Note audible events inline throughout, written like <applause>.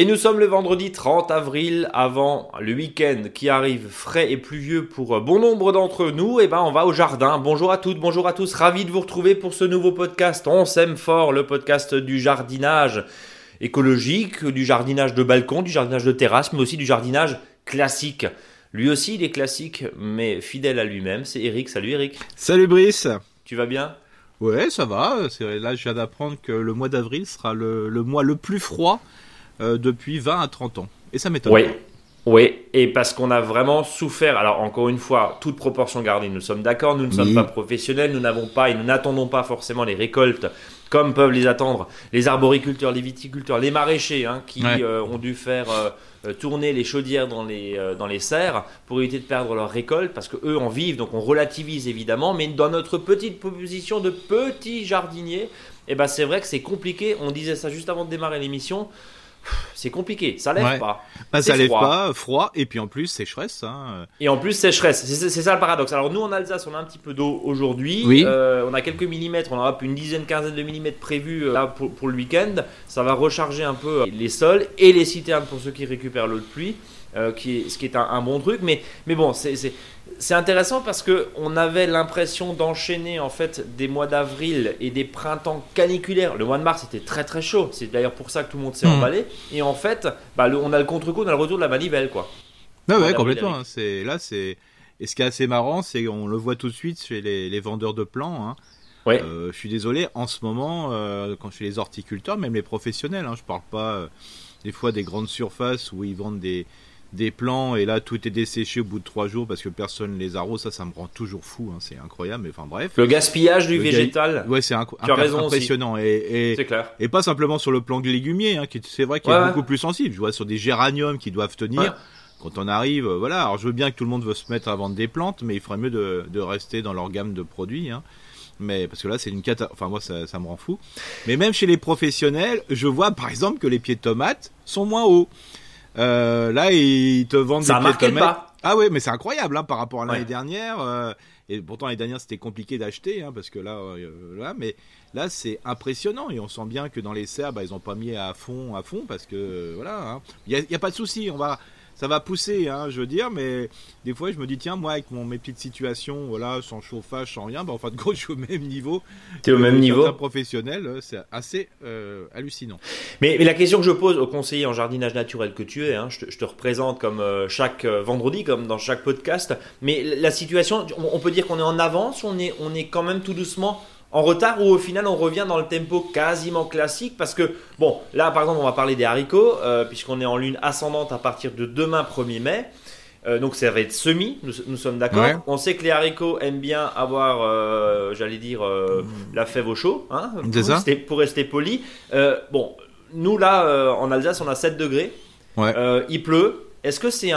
Et nous sommes le vendredi 30 avril, avant le week-end qui arrive frais et pluvieux pour bon nombre d'entre nous. Et ben, on va au jardin. Bonjour à toutes, bonjour à tous. Ravi de vous retrouver pour ce nouveau podcast. On s'aime fort, le podcast du jardinage écologique, du jardinage de balcon, du jardinage de terrasse, mais aussi du jardinage classique. Lui aussi, il est classique, mais fidèle à lui-même. C'est Eric. Salut Eric. Salut Brice. Tu vas bien? Ouais, ça va. Là, je viens d'apprendre que le mois d'avril sera le, le mois le plus froid euh, depuis 20 à 30 ans. Et ça m'étonne. Oui. Oui, et parce qu'on a vraiment souffert. Alors encore une fois, toute proportion gardée, nous sommes d'accord, nous ne sommes pas professionnels, nous n'avons pas et nous n'attendons pas forcément les récoltes comme peuvent les attendre les arboriculteurs, les viticulteurs, les maraîchers hein, qui euh, ont dû faire euh, tourner les chaudières dans les, dans les serres pour éviter de perdre leur récolte parce que eux en vivent, donc on relativise évidemment, mais dans notre petite position de petits jardiniers, eh ben c'est vrai que c'est compliqué. On disait ça juste avant de démarrer l'émission c'est compliqué, ça lève pas. Bah, ça lève pas, froid, et puis en plus sécheresse. Hein. Et en plus sécheresse, c'est ça le paradoxe. Alors nous en Alsace, on a un petit peu d'eau aujourd'hui, euh, on a quelques millimètres, on aura une dizaine, quinzaine de millimètres prévus euh, là, pour, pour, le week-end. Ça va recharger un peu euh, les sols et les citernes pour ceux qui récupèrent l'eau de pluie. Euh, qui est, ce qui est un, bon truc. Mais, mais bon, c'est intéressant parce que on avait l'impression d'enchaîner en fait des mois d'avril et des printemps caniculaires. Le mois de mars était très très chaud. C'est d'ailleurs pour ça que tout le monde s'est hmm. emballé. Et en fait, bah, on a le contre-coup, on a le retour de la manivelle, quoi. Ouais, complètement. Hein. C'est là, c'est et ce qui est assez marrant, c'est qu'on le voit tout de suite chez les, vendeurs de plants. Hein. Ouais. Euh, je suis désolé, en ce moment, euh, quand chez les horticulteurs, même les professionnels, hein, je parle pas des fois des grandes surfaces où ils vendent des, des plants et là tout est desséché au bout de trois jours parce que personne les arrose ça ça me rend toujours fou hein, c'est incroyable mais enfin bref. Le gaspillage du végétal. Ouais c'est impressionnant. Et, et, clair. et pas simplement sur le plan de légumier hein, qui c'est vrai qu'il est beaucoup plus sensible. Je vois sur des géraniums qui doivent tenir. Quand on arrive euh, voilà. Alors je veux bien que tout le monde veut se mettre à vendre des plantes mais il ferait mieux de, de rester dans leur gamme de produits hein. mais parce que là c'est une cata enfin moi ça, ça me rend fou. Mais même chez les professionnels je vois par exemple que les pieds de tomates sont moins hauts euh, là, ils te vendent ça des de pas. Ah ouais, mais c'est incroyable hein, par rapport à l'année dernière. Euh, et pourtant l'année dernière c'était compliqué d'acheter hein, parce que là, euh, là mais là c'est impressionnant et on sent bien que dans les serres, bah, ils ont pas mis à fond, à fond parce que voilà, hein. il hein, y, a, pas de souci. On va ça va pousser, hein, je veux dire, mais des fois je me dis tiens moi avec mon, mes petites situations, voilà, sans chauffage, sans rien, bah en fin de compte <laughs> je suis au même niveau. T'es au même niveau. professionnel, euh, c'est assez euh, hallucinant. Mais, mais, la question que je pose au conseiller en jardinage naturel que tu es, hein, je, te, je, te, représente comme euh, chaque vendredi, comme dans chaque podcast, mais la situation, on, peut dire qu'on est en avance, on est, on est quand même tout doucement en retard ou au final on revient dans le tempo quasiment classique parce que bon là par exemple on va parler des haricots euh, puisqu'on est en lune ascendante à partir de demain 1er mai. Euh, donc ça va être semi nous, sommes d'accord. On sait que les haricots aiment bien avoir euh, j'allais dire la fève au chaud hein, pour, rester, pour, rester, poli. Bon nous là en Alsace on a 7 degrés. Il pleut. Est-ce que c'est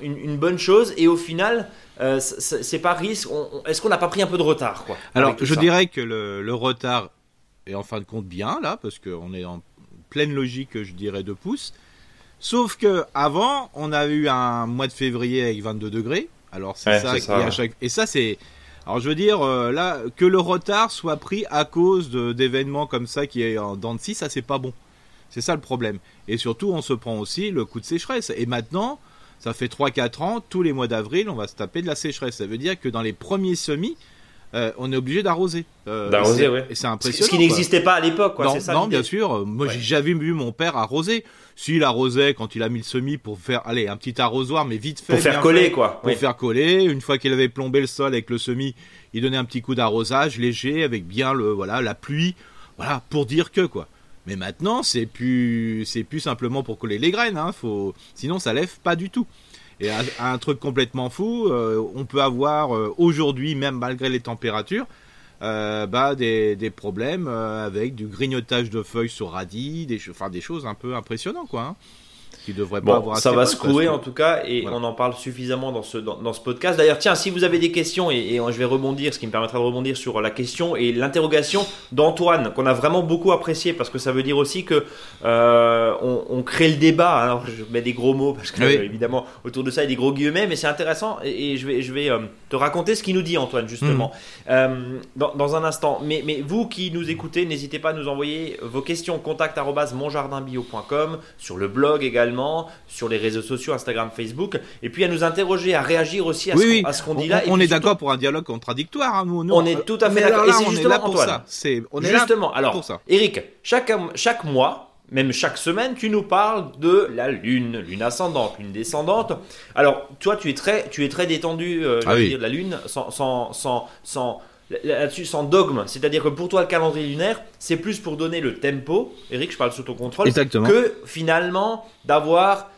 une, bonne chose? Et au final euh, c'est pas risque. Est-ce qu'on n'a pas pris un peu de retard quoi Alors, je dirais que le, retard est en fin de compte bien là, parce qu'on est en pleine logique, je dirais, de pouce. Sauf que avant, on a eu un mois de février avec 22 degrés. Alors c'est ça, et, ça c'est. Alors je veux dire euh, là que le retard soit pris à cause d'événements comme ça qui est en dents de scie, ça c'est pas bon. C'est ça le problème. Et surtout, on se prend aussi le coup de sécheresse. Et maintenant, ça fait 3-4 ans, tous les mois d'avril, on va se taper de la sécheresse. Ça veut dire que dans les premiers semis, euh, on est obligé d'arroser. Euh, d'arroser, oui. Et c'est impressionnant. Ce qui n'existait pas à l'époque, Non, non bien sûr. Moi, j'ai jamais vu mon père arroser. S'il arrosait quand il a mis le semis pour faire, allez, un petit arrosoir, mais vite fait. Pour faire coller, quoi. Pour faire coller. Une fois qu'il avait plombé le sol avec le semis, il donnait un petit coup d'arrosage léger avec bien le, voilà, la pluie. Voilà, pour dire que, quoi. Mais maintenant, c'est plus, c'est plus simplement pour coller les graines. Hein. Faut, sinon, ça lève pas du tout. Et un, truc complètement fou, euh, on peut avoir euh, aujourd'hui, même malgré les températures, euh, bah, des, des problèmes avec du grignotage de feuilles sur radis, des, enfin, des choses un peu impressionnantes, quoi. Hein. Qui devrait bon, pas avoir. Ça va se courir en tout cas et Voilà. on en parle suffisamment dans ce, dans, dans ce podcast. D'ailleurs, tiens, si vous avez des questions et, et je vais rebondir, ce qui me permettra de rebondir sur la question et l'interrogation d'Antoine qu'on a vraiment beaucoup apprécié parce que ça veut dire aussi que euh, on, on crée le débat. Alors, je mets des gros mots parce que Oui. euh, évidemment autour de ça il y a des gros guillemets, mais c'est intéressant et, et je vais, je vais euh, te raconter ce qu'il nous dit Antoine justement euh, dans, dans un instant. Mais, mais vous qui nous écoutez, n'hésitez pas à nous envoyer vos questions contact monjardinbio.com sur le blog également, sur les réseaux sociaux Instagram, Facebook, et puis à nous interroger, à réagir aussi à Oui, ce, oui. qu'on- à ce qu'on On, dit là. on et puis est d'accord pour un dialogue contradictoire. hein, nous, nous, On est tout à fait est d'accord. là, Et c'est on est justement, là pour Antoine. ça. C'est, on est là Justement, alors, pour ça. Eric, chaque, chaque mois, même chaque semaine, tu nous parles de la lune, lune ascendante, lune descendante. Alors, toi, tu es très, tu es très détendu, euh, Ah oui. dire, de la lune, sans, sans, sans, sans- là-dessus, sans dogme. C'est-à-dire que pour toi, le calendrier lunaire, c'est plus pour donner le tempo. Eric, je parle sous ton contrôle. Exactement. Que finalement, d'avoir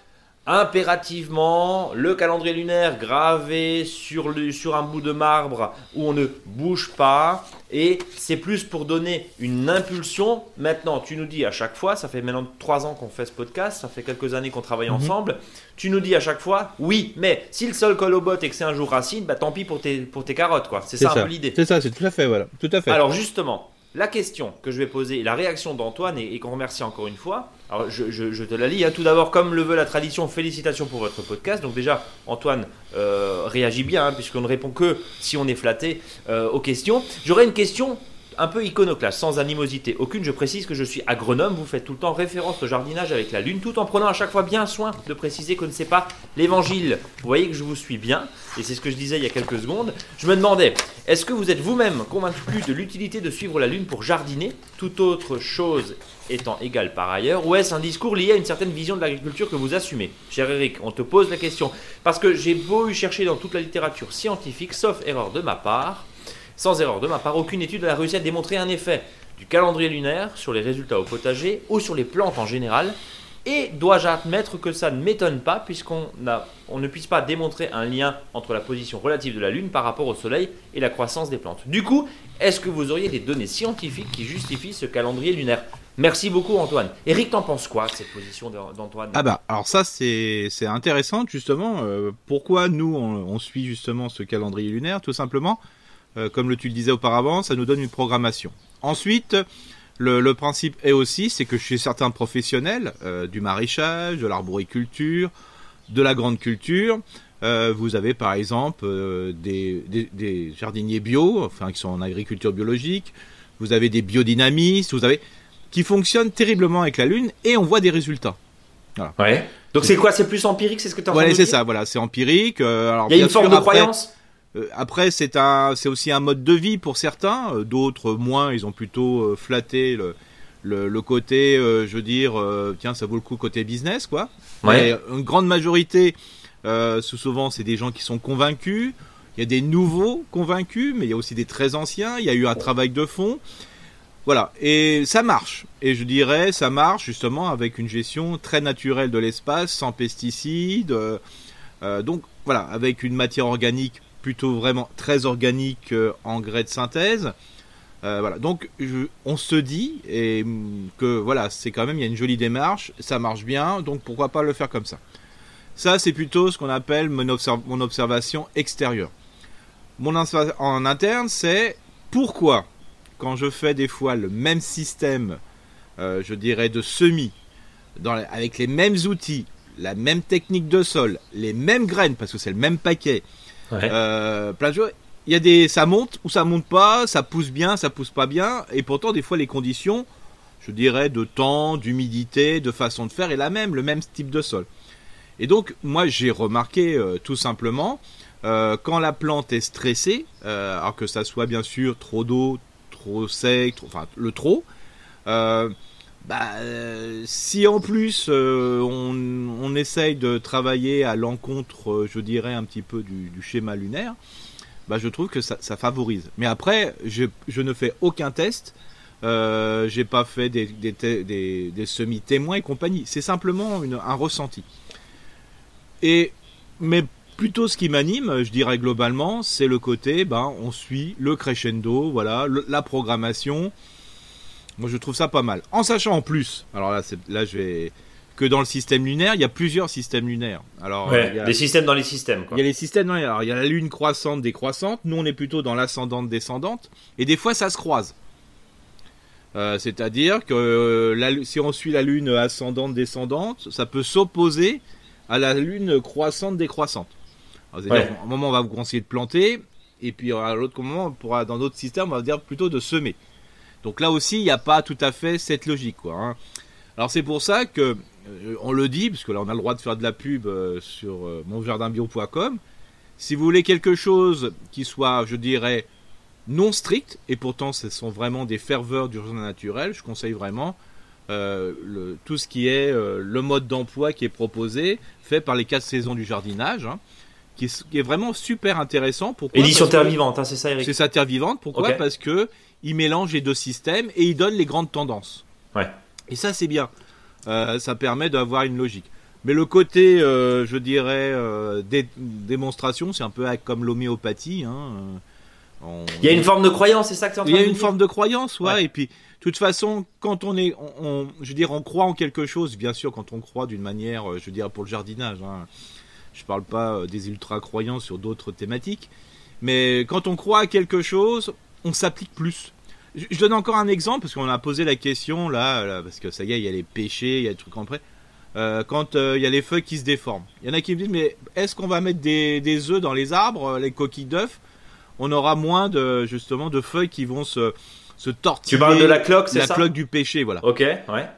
impérativement le calendrier lunaire gravé sur, le, sur un bout de marbre où on ne bouge pas et c'est plus pour donner une impulsion. Maintenant, tu nous dis à chaque fois, ça fait maintenant trois ans qu'on fait ce podcast, ça fait quelques années qu'on travaille Mhm. ensemble, tu nous dis à chaque fois, oui, mais si le sol colle au bot et que c'est un jour racine, bah tant pis pour tes, pour tes carottes, quoi. C'est ça, un peu l'idée. C'est ça, c'est tout à fait, voilà. Tout à fait. Alors justement, la question que je vais poser, la réaction d'Antoine, et, qu'on remercie encore une fois, alors je te la lis, hein. tout d'abord, comme le veut la tradition, félicitations pour votre podcast. Donc déjà, Antoine euh, réagit bien, hein, puisqu'on ne répond que si on est flatté euh, aux questions. J'aurais une question un peu iconoclaste, sans animosité aucune. Je précise que je suis agronome, vous faites tout le temps référence au jardinage avec la lune, tout en prenant à chaque fois bien soin de préciser que ce n'est pas l'évangile. Vous voyez que je vous suis bien, et c'est ce que je disais il y a quelques secondes. Je me demandais, est-ce que vous êtes vous-même convaincu de l'utilité de suivre la lune pour jardiner, toute autre chose étant égale par ailleurs, ou est-ce un discours lié à une certaine vision de l'agriculture que vous assumez? Cher Eric, on te pose la question, parce que j'ai beau chercher dans toute la littérature scientifique, sauf erreur de ma part, sans erreur de ma part, aucune étude n'a réussi à démontrer un effet du calendrier lunaire sur les résultats au potager ou sur les plantes en général. Et dois-je admettre que ça ne m'étonne pas puisqu'on ne puisse pas démontrer un lien entre la position relative de la Lune par rapport au Soleil et la croissance des plantes. Du coup, est-ce que vous auriez des données scientifiques qui justifient ce calendrier lunaire? Merci beaucoup Antoine. Eric, t'en penses quoi de cette position d'An- d'Antoine? Ah bah, alors ça c'est intéressant justement. euh, pourquoi nous on, suit justement ce calendrier lunaire? Tout simplement, comme le tu le disais auparavant, ça nous donne une programmation. Ensuite, le, le principe est aussi, c'est que chez certains professionnels euh, du maraîchage, de l'arboriculture, de la grande culture, euh, vous avez par exemple euh, des, des, des jardiniers bio, enfin qui sont en agriculture biologique. Vous avez des biodynamistes, vous avez qui fonctionnent terriblement avec la lune et on voit des résultats. Ouais. Donc c'est quoi? C'est plus empirique, c'est ce que tu as Voilà, c'est ça, voilà, c'est empirique. euh, alors Il y a une forme de après- croyance? euh, après, c'est un, c'est aussi un mode de vie pour certains. euh, D'autres moins, ils ont plutôt euh, flatté le, le, le côté, euh, je veux dire, euh, tiens, ça vaut le coup côté business, quoi. Ouais. Mais une grande majorité, euh, sou- souvent, c'est des gens qui sont convaincus. Il y a des nouveaux convaincus, mais il y a aussi des très anciens. Il y a eu un travail de fond. Voilà, et ça marche. Et je dirais, ça marche justement avec une gestion très naturelle de l'espace, sans pesticides. euh, euh, donc voilà, avec une matière organique plutôt vraiment très organique, euh, engrais de synthèse. Euh, voilà, donc on se dit et hum, que voilà, c'est quand même il y a une jolie démarche, ça marche bien, donc pourquoi pas le faire comme ça. Ça, c'est plutôt ce qu'on appelle mon, observ- mon observation extérieure. Mon en interne, c'est pourquoi quand je fais des fois le même système, euh, je dirais de semis, avec les mêmes outils, la même technique de sol, les mêmes graines parce que c'est le même paquet, Euh. Il y a des, ça monte ou ça monte pas, ça pousse bien, ça pousse pas bien, et pourtant des fois les conditions, je dirais de temps, d'humidité, de façon de faire est la même, le même type de sol. Et donc moi j'ai remarqué euh, tout simplement euh, quand la plante est stressée, alors que ça soit bien sûr trop d'eau, trop sec, trop- enfin le trop, bah, euh, si en plus euh, on, on essaye de travailler à l'encontre, euh, je dirais un petit peu du, schéma lunaire, bah, je trouve que ça, ça favorise. Mais après, je, je ne fais aucun test. J'ai pas fait des, des, des, semi-témoins et compagnie. C'est simplement une- un ressenti. Et mais plutôt ce qui m'anime, je dirais globalement, c'est le côté, ben, on suit le crescendo, voilà, la programmation. Moi, je trouve ça pas mal. En sachant en plus, alors là, là, je vais que dans le système lunaire, il y a plusieurs systèmes lunaires. Alors, il y a, des systèmes dans les systèmes. Il y a les systèmes dans les... Alors, il y a la lune croissante, décroissante. Nous, on est plutôt dans l'ascendante, descendante. Et des fois, ça se croise. Euh, c'est-à-dire que euh, si on suit la lune ascendante, descendante, ça peut s'opposer à la lune croissante, décroissante. C'est-à-dire, un moment, on va vous conseiller de planter. Et puis, à l'autre moment, dans d'autres systèmes, on va dire plutôt de semer. Donc là aussi, il n'y a pas tout à fait cette logique. Quoi, hein. Alors c'est pour ça que euh, on le dit, parce que là on a le droit de faire de la pub euh, sur euh, monjardinbio.com. Si vous voulez quelque chose qui soit, je dirais, non strict, et pourtant ce sont vraiment des ferveurs du jardin naturel, je conseille vraiment tout ce qui est le mode d'emploi qui est proposé, fait par les quatre saisons du jardinage, hein, qui, est, vraiment super intéressant. Pourquoi? Édition Terre Vivante, hein, c'est ça Eric? C'est ça Terre Vivante, pourquoi? Parce que il mélange les deux systèmes et il donne les grandes tendances. Ouais. Et ça c'est bien. Euh, ça permet d'avoir une logique. Mais le côté, euh, je dirais, euh, démonstration, c'est un peu comme l'homéopathie. Hein, Il y a une forme de croyance, c'est ça que tu en train Il y a une forme de croyance, ouais, Et puis, de toute façon, quand on est, on, je veux dire, on croit en quelque chose, bien sûr, quand on croit d'une manière, je veux dire, pour le jardinage. Hein, je parle pas des ultra croyants sur d'autres thématiques, mais quand on croit à quelque chose, on s'applique plus. Je, donne encore un exemple parce qu'on a posé la question là, parce que ça y est, il y a les péchés, il y a des trucs en prêt. Euh, quand euh, il y a les feuilles qui se déforment. Il y en a qui me disent mais est-ce qu'on va mettre des, des œufs dans les arbres, euh, les coquilles d'œufs? On aura moins de justement de feuilles qui vont se se tortiller. Tu parles de la cloque, c'est ça? La cloque du péché, voilà. Ok, ouais.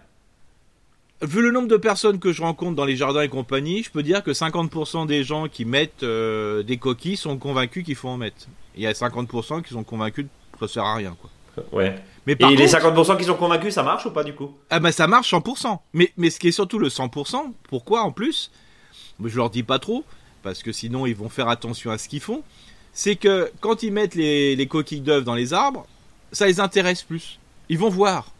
Vu le nombre de personnes que je rencontre dans les jardins et compagnie, je peux dire que 50% des gens qui mettent des coquilles sont convaincus qu'il faut en mettre. Il y a 50% qui sont convaincus que ça sert à rien, quoi. Ouais. Mais Et les 50% qui sont convaincus, ça marche ou pas du coup? Ah bah ça marche 100%. Mais, mais ce qui est surtout le 100%, pourquoi en plus? Je leur dis pas trop, parce que sinon ils vont faire attention à ce qu'ils font. C'est que quand ils mettent les, coquilles d'œufs dans les arbres, ça les intéresse plus. Ils vont voir.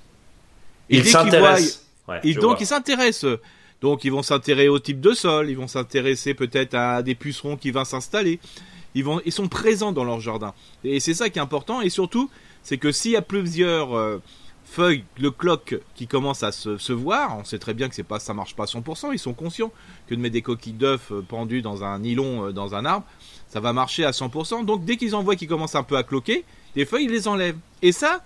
ils s'intéressent. Et donc ils s'intéressent. Donc ils vont s'intéresser au type de sol, ils vont s'intéresser peut-être à des pucerons qui vont s'installer. Ils, vont, ils sont présents dans leur jardin. Et c'est ça qui est important. Et surtout, c'est que s'il y a plusieurs euh, feuilles, le cloque qui commence à se, voir, on sait très bien que c'est pas, ça marche pas à 100%, ils sont conscients que de mettre des coquilles d'œufs euh, pendues dans un nylon euh, dans un arbre, ça va marcher à 100%. Donc dès qu'ils en voient qu'ils commencent un peu à cloquer, les feuilles, ils les enlèvent. Et ça,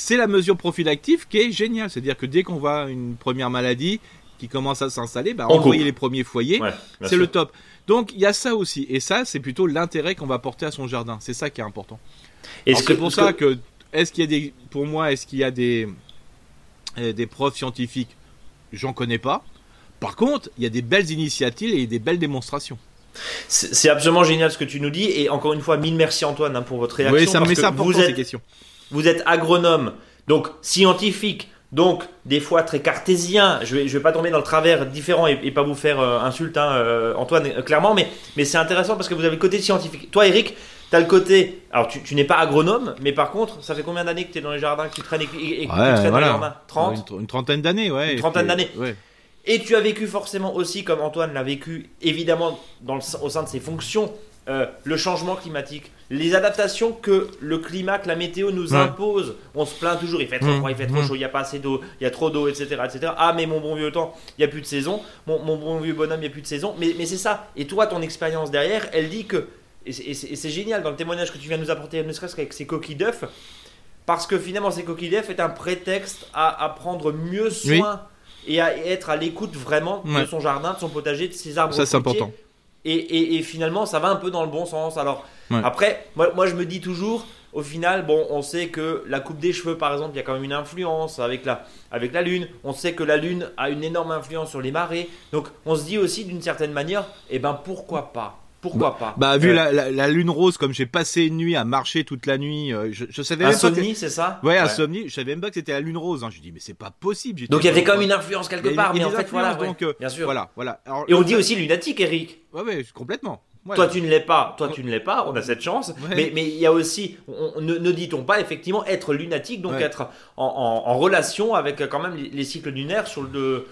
c'est la mesure prophylactive qui est géniale. C'est-à-dire que dès qu'on voit une première maladie qui commence à s'installer, bah, envoyer les premiers foyers, c'est le top. Donc il y a ça aussi. Et ça, c'est plutôt l'intérêt qu'on va porter à son jardin. C'est ça qui est important. C'est pour ça que est-ce qu'il y a des, pour moi, est-ce qu'il y a des, euh, des preuves scientifiques? J'en connais pas. Par contre, il y a des belles initiatives et des belles démonstrations. C'est absolument génial ce que tu nous dis et encore une fois, mille merci Antoine hein, pour votre réaction. Oui, ça me ça vous êtes, ces questions. Vous êtes agronome, donc scientifique, donc des fois très cartésien. Je vais, je vais pas tomber dans le travers différent et, pas vous faire euh, insulte, hein, euh, Antoine, clairement, mais, mais c'est intéressant parce que vous avez le côté scientifique. Toi, Eric, T'as le côté. Alors, tu, n'es pas agronome, mais par contre, ça fait combien d'années que tu es dans les jardins, que tu traînes, et, que tu traînes dans les jardins? 30 une, trentaine d'années, ouais. Une trentaine d'années. Et tu as vécu forcément aussi, comme Antoine l'a vécu, évidemment, dans le, au sein de ses fonctions, euh, le changement climatique, les adaptations que le climat, que la météo nous impose. On se plaint toujours, il fait trop mmh. froid, il fait trop mmh. chaud, il n'y a pas assez d'eau, il y a trop d'eau, etc., etc. Ah, mais mon bon vieux temps, il n'y a plus de saison. Mon, mon bon vieux bonhomme, il n'y a plus de saison. Mais, mais c'est ça. Et toi, ton expérience derrière, elle dit que et c'est génial dans le témoignage que tu viens de nous apporter, ne serait-ce qu'avec ces coquilles d'œufs, parce que finalement ces coquilles d'œufs est un prétexte à, prendre mieux soin et à être à l'écoute vraiment de son jardin, de son potager, de ses arbres. Ça c'est important. Et, finalement ça va un peu dans le bon sens. Alors après, moi, moi je me dis toujours, au final, bon, on sait que la coupe des cheveux, par exemple, il y a quand même une influence avec la, avec la Lune. On sait que la Lune a une énorme influence sur les marées. Donc, on se dit aussi d'une certaine manière, eh ben, pourquoi pas? Pourquoi bah, pas? Bah vu la, la, lune rose, comme j'ai passé une nuit à marcher toute la nuit, euh, je, je savais insomnie, c'est ça? Ouais, insomnie. Je savais même pas que c'était la lune rose. Hein. Je dis mais c'est pas possible. Donc il y avait quand même une influence quelque part, mais en fait voilà, donc, euh, bien sûr. Voilà, voilà. Et on dit aussi lunatique, Eric. Ouais, ouais, complètement. Toi, tu ne l'es pas. Toi, tu ne l'es pas. On a cette chance. Mais, mais il y a aussi, ne, dit-on pas effectivement être lunatique, donc être en, en, relation avec quand même les, cycles lunaires sur le,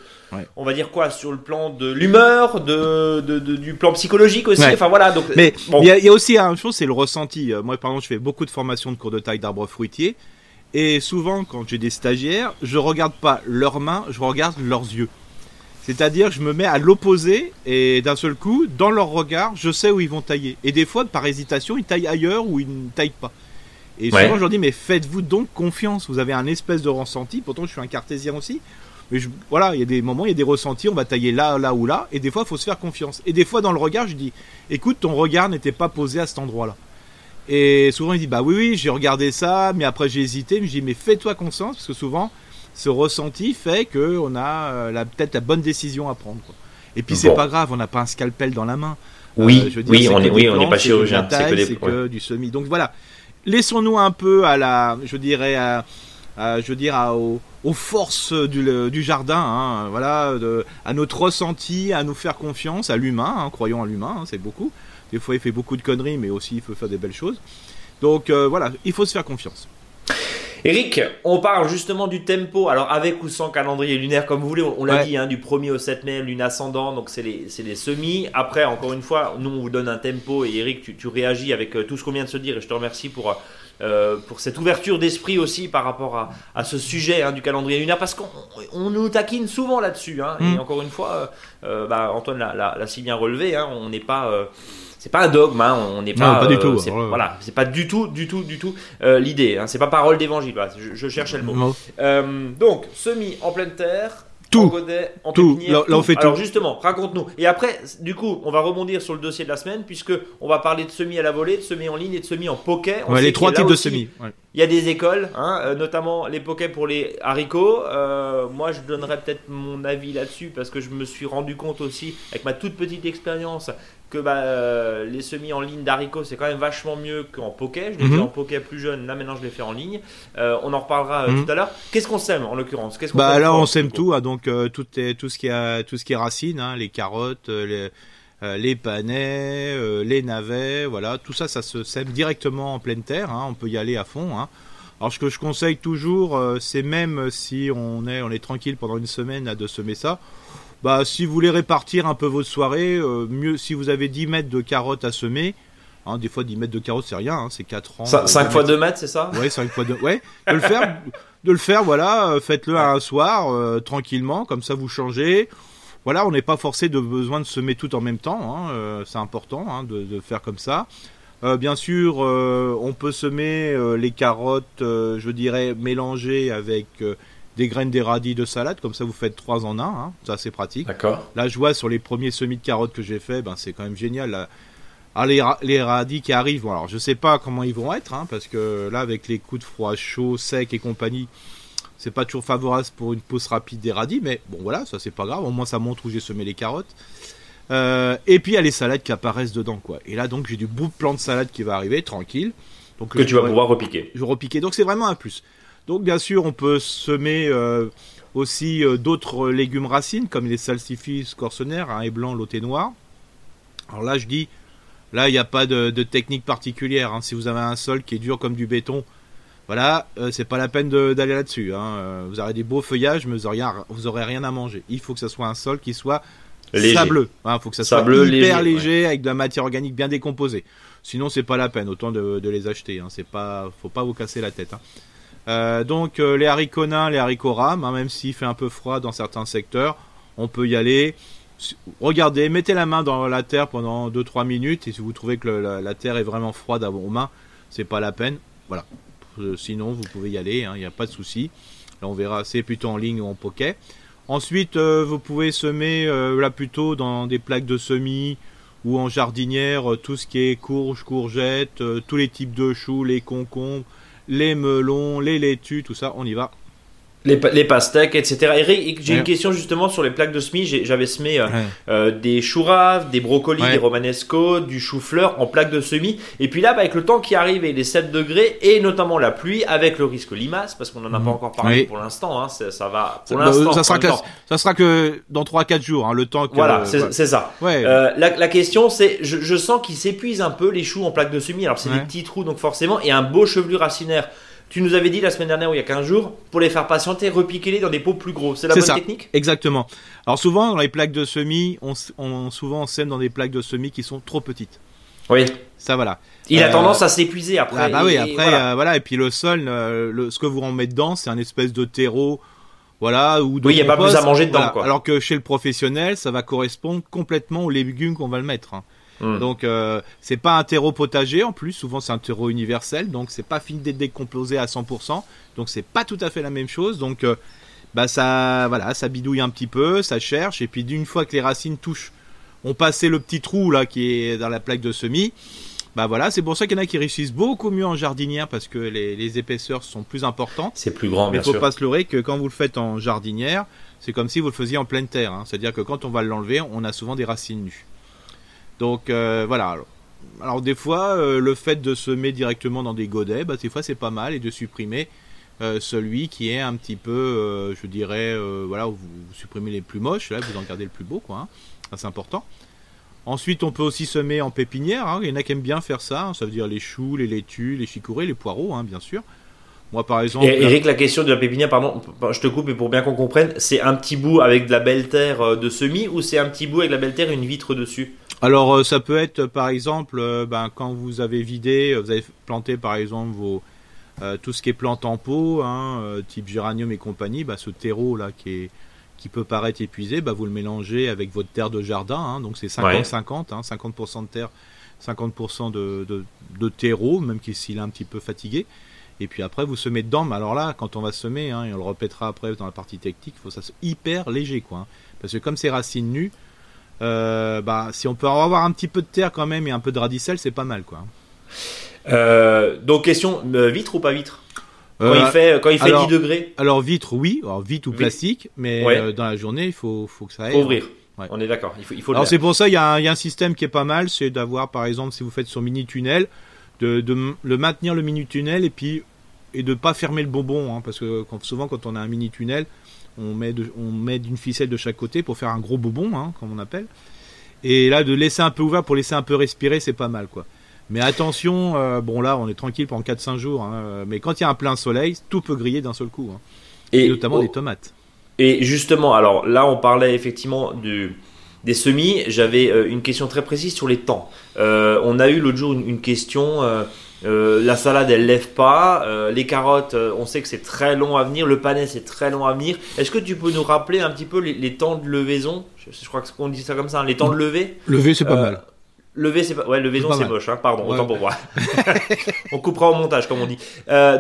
on va dire quoi, sur le plan de l'humeur, de, de, du plan psychologique aussi. Enfin voilà. Donc, mais il y, a aussi une chose, c'est le ressenti. Euh, moi, par exemple, je fais beaucoup de formations de cours de taille d'arbres fruitiers. Et souvent, quand j'ai des stagiaires, je regarde pas leurs mains, je regarde leurs yeux. C'est-à-dire, je me mets à l'opposé et d'un seul coup, dans leur regard, je sais où ils vont tailler. Et des fois, par hésitation, ils taillent ailleurs ou ils ne taillent pas. Et souvent, je leur dis, mais faites-vous donc confiance. Vous avez un espèce de ressenti. Pourtant, je suis un cartésien aussi. Mais voilà, il y a des moments, il y a des ressentis. On va tailler là, là ou là. Et des fois, il faut se faire confiance. Et des fois, dans le regard, je dis, écoute, ton regard n'était pas posé à cet endroit-là. Et souvent, il dit, bah oui, oui, j'ai regardé ça, mais après, j'ai hésité. Mais je dis, mais fais-toi confiance, parce que souvent, ce ressenti fait qu'on a euh, peut-être la bonne décision à prendre. Et puis c'est pas grave, on n'a pas un scalpel dans la main. Oui, euh, oui, on est, oui, on n'est pas chirurgien, c'est que, du semi. Donc voilà, laissons-nous un peu à la, je dirais, à, je veux dire, aux, forces du, jardin, hein, voilà, à notre ressenti, à nous faire confiance, à l'humain, hein, croyons à l'humain, hein, c'est beaucoup. Des fois, il fait beaucoup de conneries, mais aussi il faut faire des belles choses. Donc euh, voilà, il faut se faire confiance. Eric, on parle justement du tempo, alors avec ou sans calendrier lunaire comme vous voulez, on, l'a dit, hein, du 1er au 7 mai, lune ascendant, donc c'est les, les, semis. Après, encore une fois, nous on vous donne un tempo et Eric, tu, tu réagis avec euh, tout ce qu'on vient de se dire et je te remercie pour, euh, pour cette ouverture d'esprit aussi par rapport à, à ce sujet hein, du calendrier lunaire parce qu'on nous taquine souvent là-dessus. Hein, Et mm. encore une fois, euh, bah, Antoine l'a si bien relevé, hein, on n'est pas c'est pas un dogme, hein, on n'est pas, pas du tout. Euh, voilà, c'est pas du tout, du tout, du tout euh, l'idée. Hein, c'est pas parole d'évangile. je, je, cherchais le mot. Euh, donc, semis en pleine terre, tout. En tout. Là, on fait Alors justement, raconte-nous. Et après, du coup, on va rebondir sur le dossier de la semaine puisque on va parler de semis à la volée, de semis en ligne et de semis en poké. On les trois types de semis. Il y a des écoles, hein, notamment les pokés pour les haricots. Euh, moi, je donnerais peut-être mon avis là-dessus parce que je me suis rendu compte aussi, avec ma toute petite expérience, que bah, euh, les semis en ligne d'haricots c'est quand même vachement mieux qu'en poké. Je l'ai fait mhm. en poké plus jeune, là maintenant je l'ai fait en ligne. on en reparlera mhm. tout à l'heure. Qu'est-ce qu'on sème en l'occurrence? Qu'est-ce Bah là on sème tout, hein, donc tout, est, tout ce qui a tout ce qui est racines, hein, les carottes, les euh, les panais, euh, les navets, voilà, tout ça, ça se sème directement en pleine terre. Hein, on peut y aller à fond. Hein. Alors ce que je conseille toujours, euh, c'est même si on est, on est tranquille pendant une semaine à de semer ça. Bah, si vous voulez répartir un peu votre soirée, mieux si vous avez 10 mètres de carottes à semer, Hein, des fois, 10 mètres de carottes, c'est rien, hein, c'est 4 ans. 5, fois 2 mètres, c'est ça? Ouais, 5 fois 2. Ouais, de le faire, de le faire voilà, faites-le un soir, tranquillement, comme ça vous changez voilà, on n'est pas forcé de besoin de semer tout en même temps. Hein, euh, c'est important hein, de, faire comme ça. Euh, bien sûr, euh, on peut semer les carottes, je dirais, mélangées avec des graines des radis de salade, comme ça vous faites trois en un, hein, ça c'est pratique. D'accord. Là je vois sur les premiers semis de carottes que j'ai fait, ben c'est quand même génial. Ah, les, radis qui arrivent, bon, alors je sais pas comment ils vont être, parce que là avec les coups de froid chaud, sec et compagnie, c'est pas toujours favorable pour une pousse rapide des radis, mais bon voilà, ça c'est pas grave. Au moins ça montre où j'ai semé les carottes. Euh, et puis il y a les salades qui apparaissent dedans, quoi. Et là donc j'ai du bout de plan de salade qui va arriver, tranquille. Donc que tu vas pouvoir repiquer. Je repiquer. Donc c'est vraiment un plus. Donc bien sûr on peut semer euh, aussi euh, d'autres légumes racines comme les salsifis corsenaires, un et blanc, l'autre noir. Alors là je dis, là il n'y a pas de, technique particulière. Hein. Si vous avez un sol qui est dur comme du béton, voilà, euh, c'est pas la peine d'aller là-dessus. Hein. Euh, vous aurez des beaux feuillages, mais vous aurez, vous aurez rien à manger. Il faut que ce soit un sol qui soit sableux. Il hein. faut que ça soit hyper léger, avec de la matière organique bien décomposée. Sinon, c'est pas la peine. Autant de, les acheter. Hein. C'est pas, faut pas vous casser la tête. Hein. Euh, donc les haricots les haricots rames, hein, même s'il fait un peu froid dans certains secteurs, on peut y aller. Regardez, mettez la main dans la terre pendant 2-3 minutes et si vous trouvez que la, terre est vraiment froide à vos mains, c'est pas la peine. Voilà, euh, sinon, vous pouvez y aller, il hein, n'y a pas de souci. Là, on verra, c'est plutôt en ligne ou en pocket. Ensuite, euh, vous pouvez semer euh, là plutôt dans des plaques de semis ou en jardinière tout ce qui est courge, courgettes, tous les types de choux, les concombres, les melons, les laitues, tout ça, on y va les, pastèques, etc. Eric, j'ai une question justement sur les plaques de semis. J'avais semé euh, euh, des choux raves, des brocolis, des romanesco, du chou-fleur en plaques de semis. Et puis là, bah, avec le temps qui arrive et les 7 degrés, et notamment la pluie, avec le risque limace, parce qu'on n'en a pas mhm. encore parlé pour l'instant, hein, ça, va. Pour bah, ça, sera que, ça sera que dans 3-4 jours, hein, le temps que. Voilà, c'est ça. Euh, la, question, c'est je, je, sens qu'ils s'épuisent un peu les choux en plaques de semis. Alors, c'est des petits trous, donc forcément, et un beau chevelu racinaire. Tu nous avais dit la semaine dernière ou il y a 15 jours, pour les faire patienter, repiquer-les dans des pots plus gros. C'est la bonne ça. technique Exactement. Alors souvent, dans les plaques de semis, on, on, souvent on sème dans des plaques de semis qui sont trop petites. Oui. Ça voilà. Il a euh, tendance à s'épuiser après. Ah bah oui, après voilà. Euh, voilà. et puis le sol, euh, le, ce que vous en mettez dedans, c'est un espèce de terreau Voilà, ou oui, il n'y a pas plus à manger dedans. Quoi. Alors que chez le professionnel, ça va correspondre complètement aux légumes qu'on va le mettre. Hein. Hmm. Donc euh, c'est pas un terreau potager en plus, souvent c'est un terreau universel, donc c'est pas fini d'être décomposé à 100%, donc c'est pas tout à fait la même chose. Donc euh, bah ça voilà, ça bidouille un petit peu, ça cherche, et puis d'une fois que les racines touchent, ont passé le petit trou là qui est dans la plaque de semis, bah voilà, c'est pour ça qu'il y en a qui réussissent beaucoup mieux en jardinière parce que les, épaisseurs sont plus importantes. C'est plus grand, bien sûr. Il faut pas se leurrer que quand vous le faites en jardinière, c'est comme si vous le faisiez en pleine terre. Hein. C'est-à-dire que quand on va l'enlever, on a souvent des racines nues. Donc euh, voilà. Alors, des fois, euh, le fait de semer directement dans des godets, bah, des fois c'est pas mal et de supprimer euh, celui qui est un petit peu, je dirais, voilà, vous, supprimez les plus moches, là vous en gardez le plus beau, quoi. Hein. c'est important. Ensuite, on peut aussi semer en pépinière. Hein. Il y en a qui aiment bien faire ça. Hein. Ça veut dire les choux, les laitues, les chicourées, les poireaux, bien sûr. Moi, par exemple. Et Eric, la question de la pépinière, pardon, je te coupe, mais pour bien qu'on comprenne, c'est un petit bout avec de la belle terre de semis ou c'est un petit bout avec de la belle terre et une vitre dessus? Alors euh, ça peut être par exemple euh, ben, quand vous avez vidé, euh, vous avez planté par exemple vos, tout ce qui est plantes en pot, hein, type géranium et compagnie, bah, ce terreau là qui, est, qui peut paraître épuisé, bah, vous le mélangez avec votre terre de jardin, hein, donc c'est 50-50, 50%, hein, de terre, 50% de, de, de, terreau, même s'il est un petit peu fatigué. Et puis après vous semez dedans, mais alors là quand on va semer, et on le répétera après dans la partie technique, il faut ça hyper léger quoi, parce que comme c'est racines nues, euh, bah, si on peut avoir un petit peu de terre quand même et un peu de radicelle, c'est pas mal, quoi. Euh, donc question, euh, vitre ou pas vitre? Quand, il fait, quand il fait 10 degrés. Alors vitre, oui, alors vitre ou plastique, mais dans la journée, il faut, faut que ça aille. Faut ouvrir. On est d'accord. Il faut, il faut alors c'est pour ça, il y, a un, y, a un système qui est pas mal, c'est d'avoir, par exemple, si vous faites sur mini tunnel, de, de, le maintenir le mini tunnel et puis et de pas fermer le bonbon, hein, parce que souvent quand on a un mini tunnel, on met, on met d'une ficelle de chaque côté pour faire un gros bobon, hein, comme on appelle. Et là, de laisser un peu ouvert pour laisser un peu respirer, c'est pas mal, quoi. Mais attention, euh, bon là, on est tranquille pendant 4-5 jours, hein, mais quand il y a un plein soleil, tout peut griller d'un seul coup. Hein. Et, notamment des tomates. Et justement, alors là, on parlait effectivement du, des semis. J'avais euh, une question très précise sur les temps. Euh, on a eu l'autre jour une, question. Euh, la salade, elle lève pas. Euh, les carottes, euh, on sait que c'est très long à venir. Le panais, c'est très long à venir. Est-ce que tu peux nous rappeler un petit peu les, temps de levaison? Je, crois qu'on dit ça comme ça, hein, les temps de levée. Lever, c'est pas mal. Lever, c'est pas. Ouais, levaison, c'est moche. Hein, pardon, autant pour moi. <laughs> <laughs> on coupera au montage, comme on dit.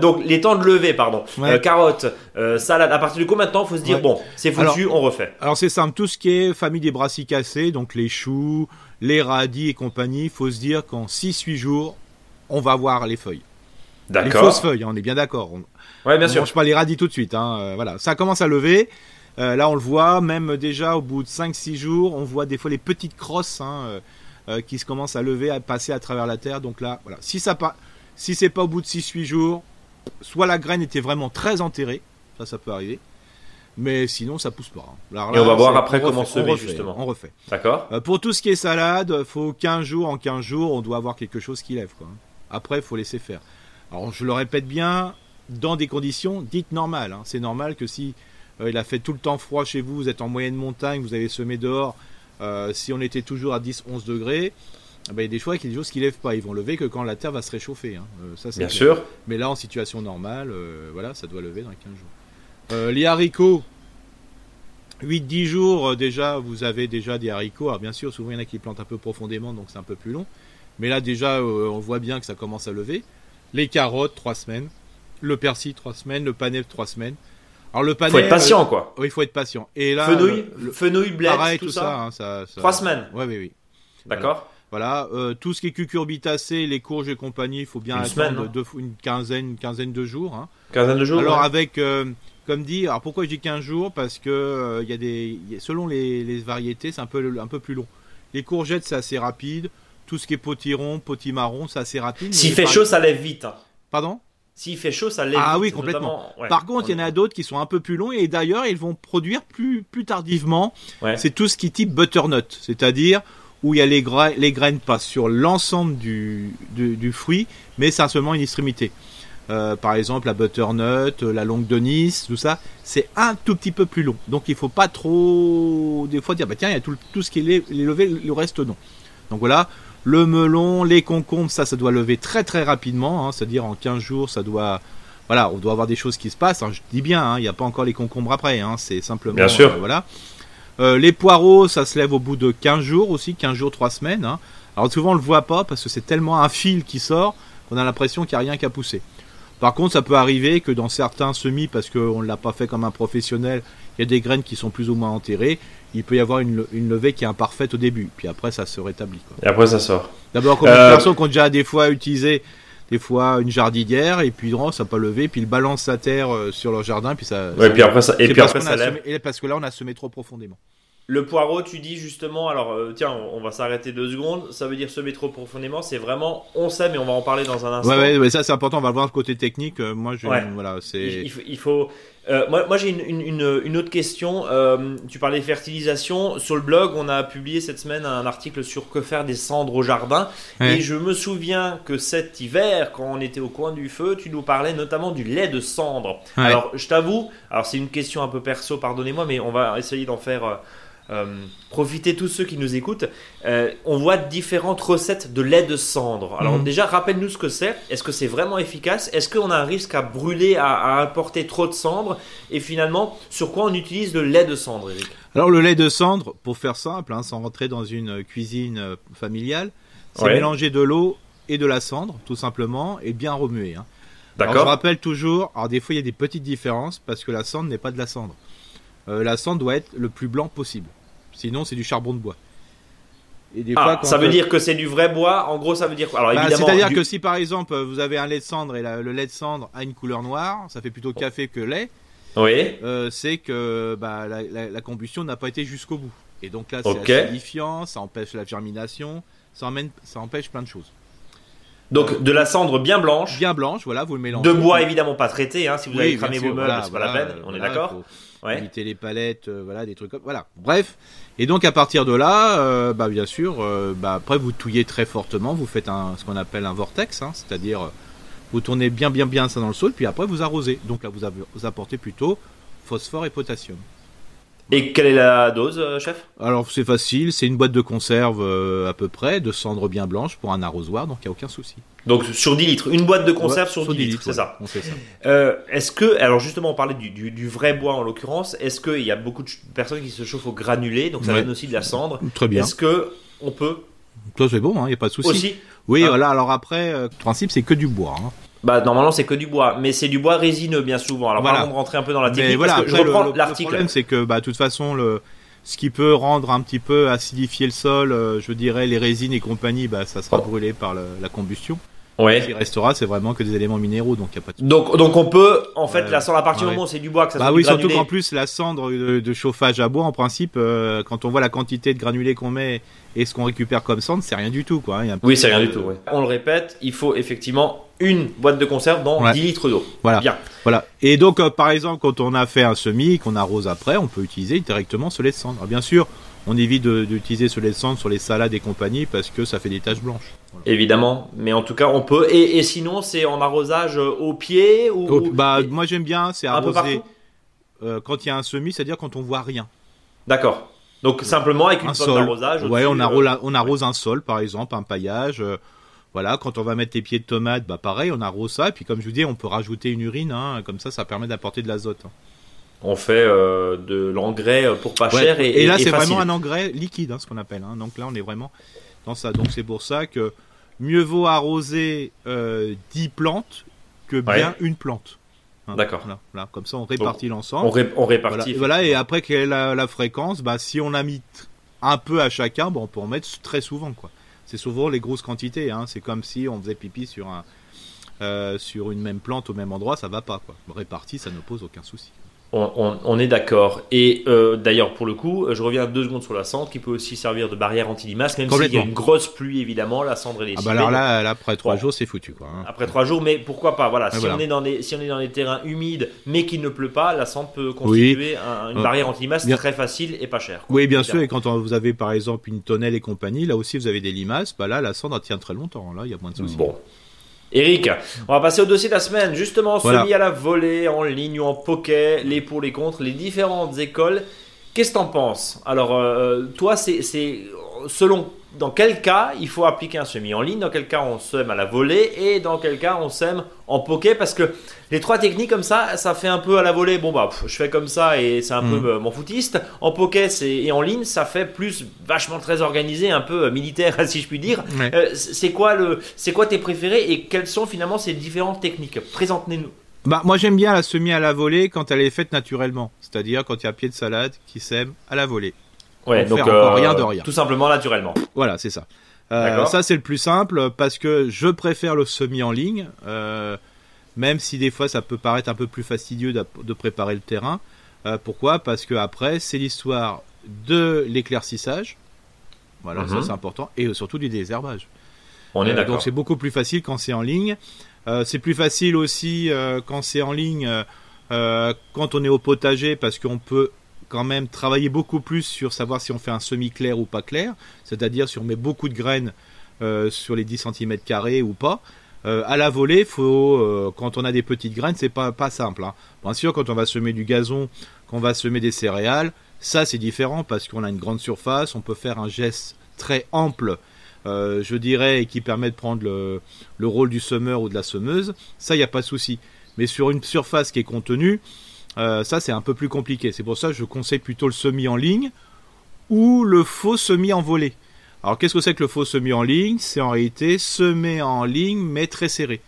donc, les temps de lever, pardon. carottes, salade. À partir du coup, maintenant, il faut se dire bon, c'est foutu, on refait. Alors, c'est simple. Tout ce qui est famille des brassicacées, donc les choux, les radis et compagnie, il faut se dire qu'en 6-8 jours, on va voir les feuilles. D'accord. Les fausses feuilles, hein, on est bien d'accord. Ouais, bien sûr. mange pas les radis tout de suite. Hein, euh, voilà, ça commence à lever. Euh, là, on le voit, même déjà au bout de 5-6 jours, on voit des fois les petites crosses hein, euh, qui se commencent à lever, à passer à travers la terre. Donc là, voilà. Si ça pas, si c'est pas au bout de 6-8 jours, soit la graine était vraiment très enterrée, ça, ça peut arriver. Mais sinon, ça pousse pas. Et on va voir après comment semer justement. On refait. D'accord. pour tout ce qui est salade, faut 15 jours. En 15 jours, on doit avoir quelque chose qui lève. Quoi. Après, il faut laisser faire. Alors, je le répète bien, dans des conditions dites normales. Hein. C'est normal que si euh, il a fait tout le temps froid chez vous, vous êtes en moyenne montagne, vous avez semé dehors, euh, si on était toujours à 10-11 degrés, eh ben, il y a des choix qui des choses qui lèvent pas. Ils vont lever que quand la terre va se réchauffer. Hein. Euh, ça, bien sûr. Mais là, en situation normale, voilà, ça doit lever dans 15 jours. les haricots, 8-10 jours déjà, vous avez déjà des haricots. Alors bien sûr, souvent il y en a qui plantent un peu profondément, donc c'est un peu plus long. Mais là, déjà, euh, on voit bien que ça commence à lever. Les carottes, 3 semaines. Le persil, 3 semaines. Le panais, 3 semaines. Alors le panais. Faut être patient, quoi. Oui, il faut être patient. Et là, fenouil, le, fenouil, bled, pareil, tout, ça. Hein, ça, ça 3 semaines. Oui, oui, oui. D'accord. Voilà, euh, tout ce qui est cucurbitacé, les courges et compagnie, il faut bien une attendre une quinzaine, une quinzaine de jours. Hein. Quinzaine de jours. Alors avec, euh, comme dit, alors pourquoi je dis 15 jours? Parce que il y a des, selon les, les variétés, c'est un peu, un peu plus long. Les courgettes, c'est assez rapide. Tout ce qui est potiron, potimarron, c'est assez rapide. S'il fait chaud, ça lève vite. Hein. Pardon? S'il fait chaud, ça lève ah oui, complètement. Par contre, il y en a d'autres qui sont un peu plus longs et d'ailleurs, ils vont produire plus, plus tardivement. C'est tout ce qui type butternut, c'est-à-dire où il y a les, les graines passent sur l'ensemble du, du, fruit, mais c'est seulement une extrémité. Euh, par exemple, la butternut, la longue de Nice, tout ça, c'est un tout petit peu plus long. Donc il faut pas trop, des fois, dire, bah tiens, il y a tout, tout ce qui est levé, le reste non. Donc voilà, le melon, les concombres, ça, ça doit lever très très rapidement, hein, c'est-à-dire en 15 jours, ça doit voilà, on doit avoir des choses qui se passent. je dis bien, hein, il n'y a pas encore les concombres après. Hein, c'est simplement. Bien sûr. voilà. les poireaux, ça se lève au bout de 15 jours aussi, 15 jours, 3 semaines. Hein. Alors souvent on le voit pas parce que c'est tellement un fil qui sort qu'on a l'impression qu'il n'y a rien qu'à pousser. Par contre, ça peut arriver que dans certains semis, parce qu'on ne l'a pas fait comme un professionnel, il y a des graines qui sont plus ou moins enterrées, il peut y avoir une, levée qui est imparfaite au début, puis après ça se rétablit. Et après ça sort. D'abord, comme euh... personnes qui ont déjà des fois utilisé des fois une jardinière et puis non, ça n'a pas levé, puis ils balancent sa terre euh, sur leur jardin, puis ça. Ouais, puis après ça, et puis après ça lève. et parce que là, on a semé trop profondément. Le poireau, tu dis justement, alors euh, tiens, on, va s'arrêter deux secondes. Ça veut dire semer trop profondément. C'est vraiment, on sait, mais on va en parler dans un instant. Ouais, ouais, ça c'est important. On va le voir le côté technique. Euh, moi, je, voilà, c'est. Il, faut. Euh, moi, moi j'ai une, une, une, autre question. tu parlais de fertilisation. Sur le blog, on a publié cette semaine un article sur que faire des cendres au jardin. Et je me souviens que cet hiver, quand on était au coin du feu, tu nous parlais notamment du lait de cendre. Alors, je t'avoue, alors c'est une question un peu perso, pardonnez-moi, mais on va essayer d'en faire euh, profitez tous ceux qui nous écoutent. Euh, on voit différentes recettes de lait de cendre. Alors mhm. déjà, rappelle-nous ce que c'est. Est-ce que c'est vraiment efficace? Est-ce qu'on a un risque à brûler, à, apporter trop de cendre? Et finalement, sur quoi on utilise le lait de cendre, Eric? Alors le lait de cendre, pour faire simple, hein, sans rentrer dans une cuisine euh, familiale, c'est mélanger de l'eau et de la cendre, tout simplement, et bien remuer. Hein. D'accord. Je rappelle toujours, alors des fois il y a des petites différences parce que la cendre n'est pas de la cendre. La cendre doit être le plus blanc possible. Sinon, c'est du charbon de bois. Et des ah, ça veut dire que c'est du vrai bois. En gros, ça veut dire quoi Alors bah, C'est-à-dire que si par exemple vous avez un lait de cendre et le lait de cendre a une couleur noire, ça fait plutôt café que lait. Oui. Euh, c'est que bah, la, combustion n'a pas été jusqu'au bout. Et donc là, c'est acidifiant, ça empêche la germination, ça, ça empêche plein de choses. Donc de la cendre bien blanche. Bien blanche, voilà, vous le mélangez. De bois évidemment pas traité, hein, si vous avez cramé vos meubles, c'est pas la peine, on est d'accord ouais. les palettes, euh, voilà, des trucs comme voilà. Bref, et donc à partir de là, euh, bah bien sûr, euh, bah, après vous touillez très fortement, vous faites ce qu'on appelle un vortex, hein, c'est-à-dire vous tournez bien bien bien ça dans le sol, puis après vous arrosez. Donc là vous apportez plutôt phosphore et potassium. Et quelle est la dose, chef? Alors c'est facile, c'est une boîte de conserve à peu près, de cendre bien blanche pour un arrosoir, donc il n'y a aucun souci. Donc sur 10 litres, une boîte de conserve sur, 10, litres, c'est ça. Euh, est-ce que, alors justement, on parlait du, vrai bois en l'occurrence, est-ce qu'il y a beaucoup de personnes qui se chauffent au granulé, donc ça donne aussi de la cendre Très bien. Est-ce que on peut Toi c'est bon, il hein, n'y a pas de souci. Aussi Oui, ah. voilà, alors après, euh, le principe c'est que du bois. Hein. Bah normalement c'est que du bois, mais c'est du bois résineux bien souvent. Alors voilà. de rentrer un peu dans la technique, parce que je reprends l'article. Le problème c'est que bah de toute façon le ce qui peut rendre un petit peu acidifier le sol, euh, je dirais les résines et compagnie, bah ça sera brûlé par la combustion. Ouais. Ce qui restera, c'est vraiment que des éléments minéraux, donc il y a pas de... Donc, donc on peut, en fait, la cendre à partir du moment où c'est du bois, que ça bah oui, surtout qu'en plus la cendre de, chauffage à bois, en principe, euh, quand on voit la quantité de granulés qu'on met et ce qu'on récupère comme cendre, c'est rien du tout, quoi. Hein, oui, c'est rien du tout. Ouais. On le répète, il faut effectivement une boîte de conserve dans 10 litres d'eau. Voilà. Bien. Voilà. Et donc, euh, par exemple, quand on a fait un semis, qu'on arrose après, on peut utiliser directement ce lait de cendre. bien sûr, on évite d'utiliser ce lait de cendre sur les salades et compagnie parce que ça fait des taches blanches. Évidemment, mais en tout cas on peut. Et, sinon c'est en arrosage euh, au pied ou Bah moi j'aime bien, c'est arroser euh, quand il y a un semis, c'est-à-dire quand on voit rien. D'accord. Donc simplement avec une un d'arrosage. Ouais, on arrose, on arrose un sol par exemple, un paillage. Euh, voilà, quand on va mettre les pieds de tomates, bah pareil, on arrose ça. Et puis comme je vous dis, on peut rajouter une urine, hein, comme ça, ça permet d'apporter de l'azote. Hein. On fait euh, de l'engrais pour pas cher et, et là c'est vraiment un engrais liquide hein, ce qu'on appelle hein. donc là on est vraiment dans ça. Donc c'est pour ça que mieux vaut arroser euh, 10 plantes que bien une plante d'accord. Comme ça on répartit l'ensemble. on, répartit voilà, et après quelle est la, fréquence? Bah si on a mis un peu à chacun bon on peut en mettre très souvent quoi c'est souvent les grosses quantités hein. c'est comme si on faisait pipi sur un euh, sur une même plante au même endroit ça va pas quoi réparti ça ne pose aucun souci on, est d'accord. Et euh, d'ailleurs, pour le coup, je reviens deux secondes sur la cendre qui peut aussi servir de barrière anti-limaces, même s'il y a une grosse pluie, évidemment, la cendre est ah bah alors là, après trois jours, c'est foutu. Quoi, hein. Après trois jours, mais pourquoi pas Voilà, si, On est dans des, si on est dans des terrains humides, mais qu'il ne pleut pas, la cendre peut constituer une barrière anti-limaces très facile et pas chère. Oui, bien sûr. Et quand vous avez par exemple une tonnelle et compagnie, là aussi vous avez des limaces, bah là, la cendre tient très longtemps. Là, il y a moins de soucis. Bon. Eric, on va passer au dossier de la semaine. Justement, celui à la volée, en ligne ou en poker, les pour, les contre, les différentes écoles. Qu'est-ce que t'en penses? Alors, euh, toi, c'est selon dans quel cas il faut appliquer un semi? En ligne, dans quel cas on sème à la volée et dans quel cas on sème en poké? Parce que les trois techniques comme ça, ça fait un peu à la volée. Bon bah je fais comme ça et c'est un peu Mm. euh, mon footiste. En poké et en ligne, ça fait plus vachement très organisé, un peu euh, militaire <laughs> si je puis dire. Ouais. Euh, c'est quoi le, c'est quoi tes préférés et quelles sont finalement ces différentes techniques? Présentez-nous. Bah, moi j'aime bien la semi à la volée quand elle est faite naturellement, c'est-à-dire quand il y a pied de salade qui sème à la volée. Ouais, faire encore rien de rien. Tout simplement naturellement. Voilà, c'est ça. Euh, ça c'est le plus simple parce que je préfère le semi en ligne, euh, même si des fois ça peut paraître un peu plus fastidieux de préparer le terrain. Euh, pourquoi? Parce que après c'est l'histoire de l'éclaircissage. Voilà, Mhm. ça c'est important et surtout du désherbage. On est Euh, d'accord. donc c'est beaucoup plus facile quand c'est en ligne. Euh, c'est plus facile aussi euh, quand c'est en ligne, euh, euh, quand on est au potager, parce qu'on peut quand même travailler beaucoup plus sur savoir si on fait un semi clair ou pas clair, c'est-à-dire si on met beaucoup de graines euh, sur les 10 cm carrés ou pas. Euh, à la volée, faut, euh, quand on a des petites graines, c'est pas, pas simple. Hein. Bien sûr, quand on va semer du gazon, qu'on va semer des céréales, ça c'est différent parce qu'on a une grande surface, on peut faire un geste très ample je dirais, et qui permet de prendre le, le rôle du semeur ou de la semeuse, ça, il n'y a pas de souci. Mais sur une surface qui est contenue, euh, ça, c'est un peu plus compliqué. C'est pour ça que je conseille plutôt le semi en ligne ou le faux semi en volée. Alors, qu'est-ce que c'est que le faux semi en ligne? C'est en réalité semer en ligne, mais très serré.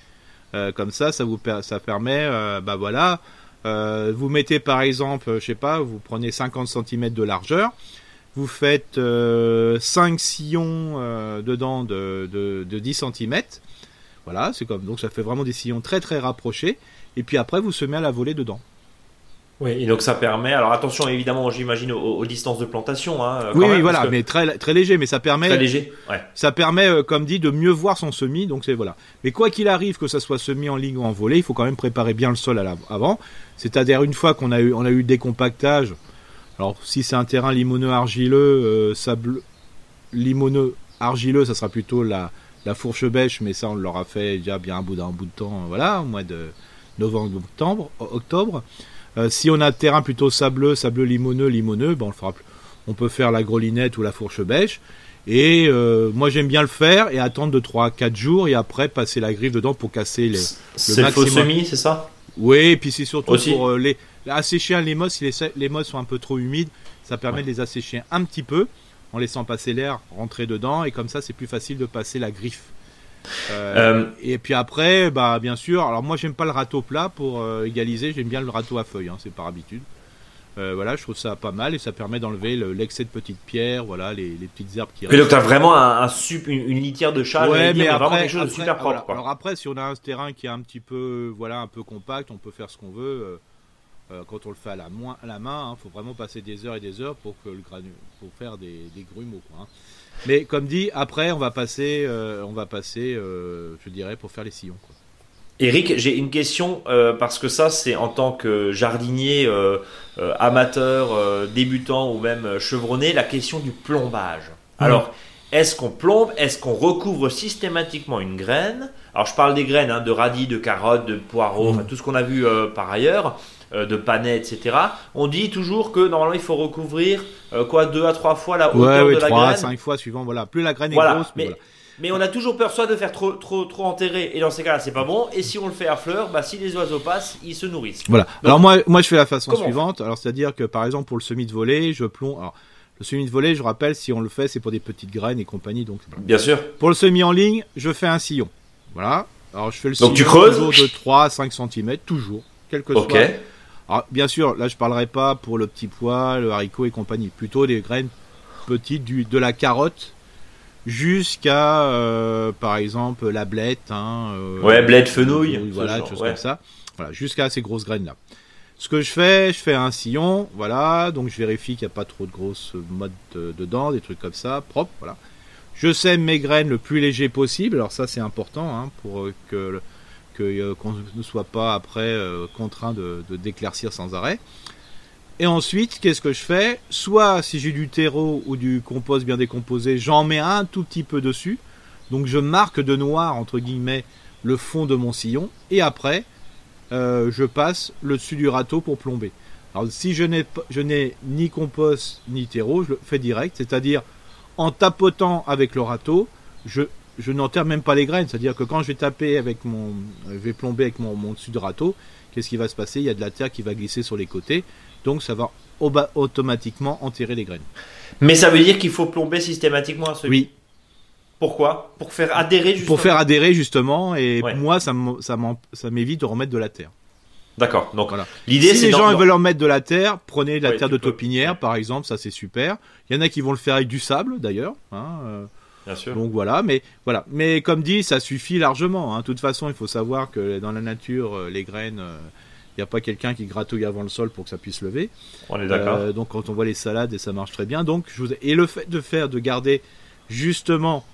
Euh, comme ça, ça vous ça permet, euh, bah voilà, euh, vous mettez par exemple, je sais pas, vous prenez 50 cm de largeur, vous faites 5 sillons dedans de, de, de 10 cm. Voilà, c'est comme donc ça fait vraiment des sillons très très rapprochés. Et puis après, vous semez à la volée dedans. Oui, et donc ça permet. Alors attention, évidemment, j'imagine aux, aux distances de plantation. Hein, quand oui, même, oui, voilà, que mais très très léger, mais ça permet très léger. Ouais. ça permet, euh, comme dit, de mieux voir son semis. Donc c'est voilà. Mais quoi qu'il arrive, que ça soit semi en ligne ou en volée, il faut quand même préparer bien le sol à la- avant. C'est-à-dire une fois qu'on a eu, on a eu le décompactage. Alors si c'est un terrain limoneux argileux, euh, sable, limoneux argileux, ça sera plutôt la, la fourche bêche, mais ça on l'aura fait déjà bien un bout d'un bout de temps, voilà, au mois de novembre, octobre. octobre. Euh, si on a un terrain plutôt sableux, sableux limoneux, limoneux, ben on le fera. plus- On peut faire la grelinette ou la fourche bêche. Et euh, moi j'aime bien le faire et attendre de 3 à 4 jours et après passer la griffe dedans pour casser les. C'est le maximum. semi, c'est ça? Oui, et puis c'est surtout Aussi. pour euh, les assécher un- les mosses. Si les, les mosses sont un peu trop humides, ça permet Ouais. de les assécher un petit peu en laissant passer l'air rentrer dedans et comme ça c'est plus facile de passer la griffe. Euh, Euh, et puis après, bah bien sûr. Alors moi j'aime pas le râteau plat pour euh, égaliser. J'aime bien le râteau à feuilles. Hein, c'est par habitude. Euh, voilà, je trouve ça pas mal et ça permet d'enlever le- l'excès de petites pierres, voilà, les, les petites herbes qui Et donc t'as vraiment un, un sup- une, une litière de chat, Ouais, mais vraiment après, quelque chose de super propre. voilà. Alors après, si on a un terrain qui est un petit peu, voilà, un peu compact, on peut faire ce qu'on veut. Euh, quand on le fait à la, moins, à la main, il faut vraiment passer des heures et des heures pour que le granu, pour faire des, des grumeaux. Quoi, hein. Mais comme dit, après, on va passer, euh, on va passer, euh, je dirais, pour faire les sillons. Quoi. Eric, j'ai une question euh, parce que ça, c'est en tant que jardinier euh, euh, amateur, euh, débutant ou même chevronné, la question du plombage. Alors, est-ce qu'on plombe Est-ce qu'on recouvre systématiquement une graine? Alors, je parle des graines, hein, de radis, de carottes, de poireaux, enfin tout ce qu'on a vu euh, par ailleurs, euh, de panais, etc. On dit toujours que normalement, il faut recouvrir euh, quoi deux à trois fois la hauteur Ouais, ouais, de la 3 graine. 5 fois suivant. Voilà, plus la graine est Voilà, grosse, plus mais, voilà. mais on a toujours peur soit de faire trop, trop, trop enterrer, et dans ces cas-là, c'est pas bon. Et si on le fait à fleur, bah, si les oiseaux passent, ils se nourrissent. Voilà. alors moi, moi, je fais la façon suivante. Alors, c'est-à-dire que par exemple pour le semis de volée, je plombe. Alors, le semis de volée, je rappelle, si on le fait, c'est pour des petites graines et compagnie. Donc, Bien sûr. Pour le semi en ligne, je fais un sillon. Voilà. Alors je fais le Donc, tu sillon creuses toujours de 3 à 5 cm, toujours, quel que Ok. soit. Alors, bien sûr, là je parlerai pas pour le petit pois, le haricot et compagnie, plutôt des graines petites, du, de la carotte jusqu'à, euh, par exemple, la blette. Hein, euh, Ouais, blette, fenouil, Voilà, choses ouais. comme ça. Voilà, jusqu'à ces grosses graines-là. Ce que je fais, je fais un sillon, voilà, donc je vérifie qu'il n'y a pas trop de grosses modes euh, dedans, des trucs comme ça, propre, voilà. Je sème mes graines le plus léger possible, alors ça c'est important hein, pour euh, que le- euh, qu'on ne soit pas après euh, contraint de, d'éclaircir sans arrêt. Et ensuite, qu'est-ce que je fais? Soit si j'ai du terreau ou du compost bien décomposé, j'en mets un tout petit peu dessus. Donc je marque de noir entre guillemets le fond de mon sillon et après euh, je passe le dessus du râteau pour plomber. Alors si je n'ai je n'ai ni compost ni terreau, je le fais direct, c'est-à-dire en tapotant avec le râteau, je, je n'enterre même pas les graines. C'est-à-dire que quand je vais taper avec mon, je vais plomber avec mon, mon dessus de râteau, qu'est-ce qui va se passer? Il y a de la terre qui va glisser sur les côtés, donc ça va automatiquement enterrer les graines. Mais ça veut dire qu'il faut plomber systématiquement un semis. Oui. Pourquoi? Pour faire adhérer justement. Pour faire adhérer justement, et moi ça m'évite de remettre de la terre. D'accord. Donc voilà. l'idée, si les gens veulent en mettre de la terre, prenez de la terre de topinière, par exemple, ça c'est super. Il y en a qui vont le faire avec du sable, d'ailleurs. Hein, euh. Bien sûr. Donc voilà, mais voilà. Mais comme dit, ça suffit largement. Hein. De toute façon, il faut savoir que dans la nature, euh, les graines, il euh, n'y a pas quelqu'un qui gratouille avant le sol pour que ça puisse lever. On est d'accord. donc quand on voit les salades, et ça marche très bien. Donc je vous... et le fait de faire, de garder justement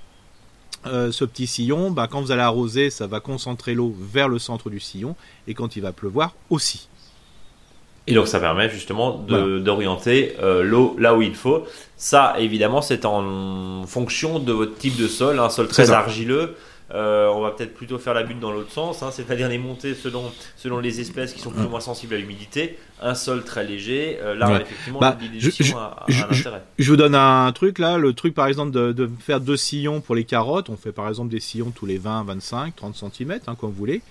euh, ce petit sillon, bah, quand vous allez arroser, ça va concentrer l'eau vers le centre du sillon, et quand il va pleuvoir aussi. Et donc ça permet justement d'orienter euh, l'eau là où il faut. Ça, évidemment, c'est en fonction de votre type de sol, un sol très argileux. Euh, on va peut-être plutôt faire la butte dans l'autre sens, hein, c'est-à-dire les monter selon, selon les espèces qui sont plus ou moins sensibles à l'humidité. Un sol très léger, euh, là effectivement bah, je, a, un intérêt. Je vous donne un truc là, le truc par exemple de, faire deux sillons pour les carottes, on fait par exemple des sillons tous les 20, 25, 30 cm, comme vous voulez.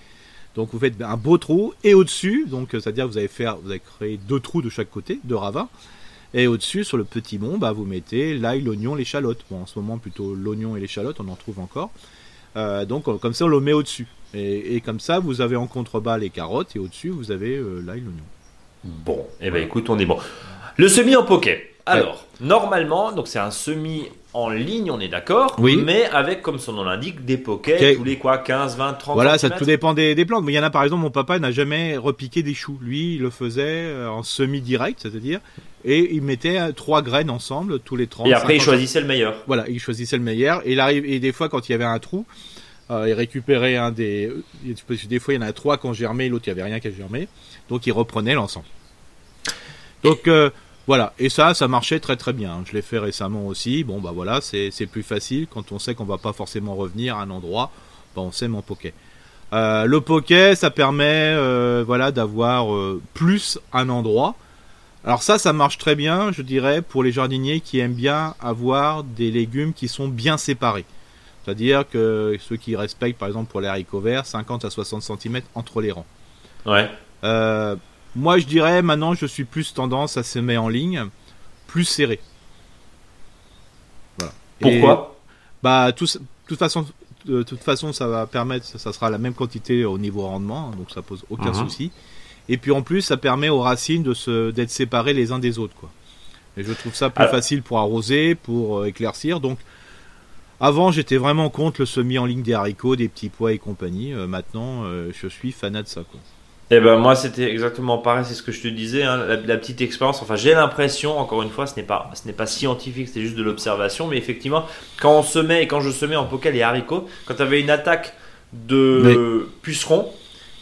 Donc vous faites un beau trou et au-dessus, donc c'est-à-dire vous allez faire, vous allez créer deux trous de chaque côté, deux ravins. Et au-dessus, sur le petit mont, bah, vous mettez l'ail, l'oignon, l'échalote. Bon, en ce moment, plutôt l'oignon et l'échalote, on en trouve encore. Euh, donc comme ça on le met au-dessus. Et, comme ça vous avez en contrebas les carottes et au-dessus vous avez euh, l'ail, l'oignon. Bon, et eh ben écoute, on est bon. Le semis en poké. Alors, normalement, donc c'est un semis en ligne, on est d'accord, oui. mais avec, comme son nom l'indique, des pokets tous les quoi, 15, 20, 30 Voilà, ça tout dépend des, plantes. Mais il y en a par exemple, mon papa n'a jamais repiqué des choux. Lui, il le faisait euh, en semi direct, c'est-à-dire, et il mettait euh, trois graines ensemble tous les 30. Et après, il choisissait le meilleur. Voilà, il choisissait le meilleur. Et, il arrive, et des fois, quand il y avait un trou, euh, il récupérait un des. Des fois, il y en a trois qui ont germé, l'autre, il n'y avait rien qui a germé. Donc, il reprenait l'ensemble. Donc, voilà, et ça, ça marchait très très bien. Je l'ai fait récemment aussi. Bon, bah voilà, c'est plus facile quand on sait qu'on va pas forcément revenir à un endroit. Bah, on sait mon poké. Euh, le poké, ça permet, euh, voilà, d'avoir euh, plus un endroit. Alors ça, ça marche très bien, je dirais, pour les jardiniers qui aiment bien avoir des légumes qui sont bien séparés. C'est-à-dire que ceux qui respectent, par exemple, pour les haricots verts, 50 à 60 cm entre les rangs. Ouais. Moi, je dirais maintenant, je suis plus tendance à semer en ligne, plus serré. Voilà. Pourquoi? Bah, tout, toute façon, de toute façon, ça va permettre, ça sera la même quantité au niveau rendement, hein, donc ça pose aucun mhm. souci. Et puis en plus, ça permet aux racines de se d'être séparées les uns des autres, quoi. Et je trouve ça plus facile pour arroser, pour euh, éclaircir. Donc, avant, j'étais vraiment contre le semis en ligne des haricots, des petits pois et compagnie. Euh, maintenant, euh, je suis fanat de ça, quoi. Eh ben moi c'était exactement pareil, c'est ce que je te disais, hein, la, petite expérience. Enfin j'ai l'impression, encore une fois, ce n'est pas ce n'est pas scientifique, c'est juste de l'observation, mais effectivement quand on se met et quand je semais en poké les haricots, quand tu avais une attaque de pucerons,